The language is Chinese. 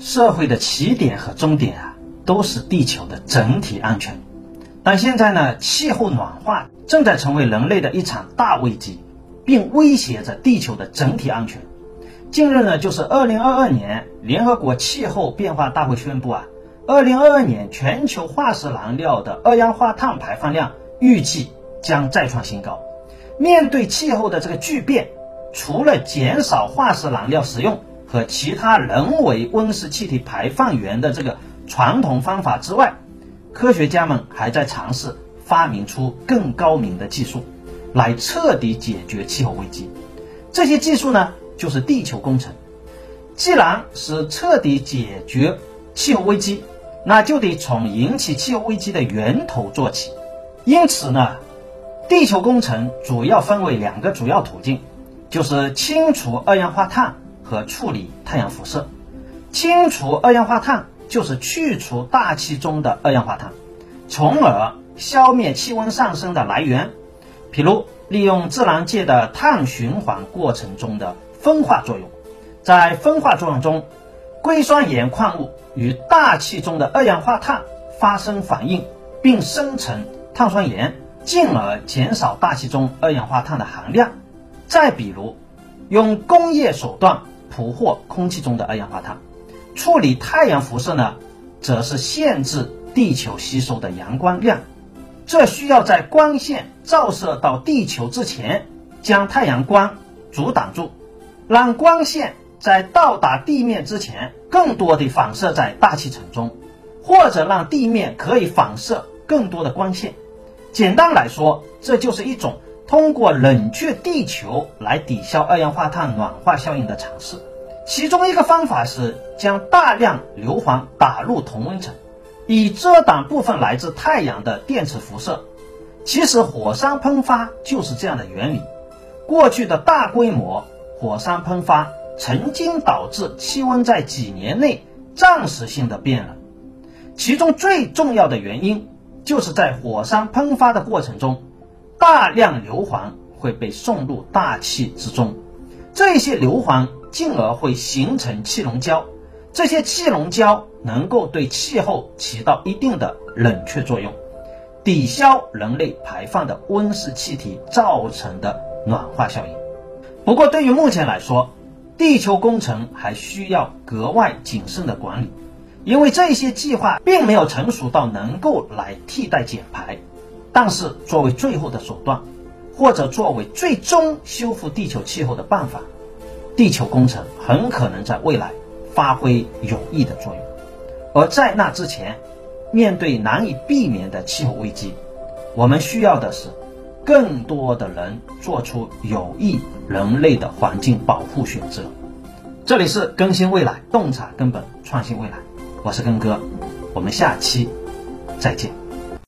社会的起点和终点啊，都是地球的整体安全。但现在呢，气候暖化正在成为人类的一场大危机，并威胁着地球的整体安全。近日呢，就是二零二二年，联合国气候变化大会宣布啊，二零二二年全球化石燃料的二氧化碳排放量预计将再创新高。面对气候的这个巨变，除了减少化石燃料使用和其他人为温室气体排放源的这个传统方法之外，科学家们还在尝试发明出更高明的技术，来彻底解决气候危机。这些技术呢，就是地球工程。既然是彻底解决气候危机，那就得从引起气候危机的源头做起。因此呢，地球工程主要分为两个主要途径，就是清除二氧化碳和处理太阳辐射。清除二氧化碳。就是去除大气中的二氧化碳，从而消灭气温上升的来源，譬如利用自然界的碳循环过程中的分化作用，在分化作用中，硅酸盐矿物与大气中的二氧化碳发生反应，并生成碳酸盐，进而减少大气中二氧化碳的含量。再比如，用工业手段捕获空气中的二氧化碳。处理太阳辐射呢，则是限制地球吸收的阳光量。这需要在光线照射到地球之前，将太阳光阻挡住，让光线在到达地面之前更多的反射在大气层中，或者让地面可以反射更多的光线。简单来说，这就是一种通过冷却地球来抵消二氧化碳暖化效应的尝试。其中一个方法是将大量硫磺打入同温层，以遮挡部分来自太阳的电磁辐射。其实火山喷发就是这样的原理。过去的大规模火山喷发曾经导致气温在几年内暂时性的变冷，其中最重要的原因就是在火山喷发的过程中，大量硫磺会被送入大气之中，这些硫磺。进而会形成气溶胶，这些气溶胶能够对气候起到一定的冷却作用，抵消人类排放的温室气体造成的暖化效应。不过，对于目前来说，地球工程还需要格外谨慎的管理，因为这些计划并没有成熟到能够来替代减排。但是，作为最后的手段，或者作为最终修复地球气候的办法。地球工程很可能在未来发挥有益的作用，而在那之前，面对难以避免的气候危机，我们需要的是更多的人做出有益人类的环境保护选择。这里是更新未来，洞察根本，创新未来，我是根哥，我们下期再见。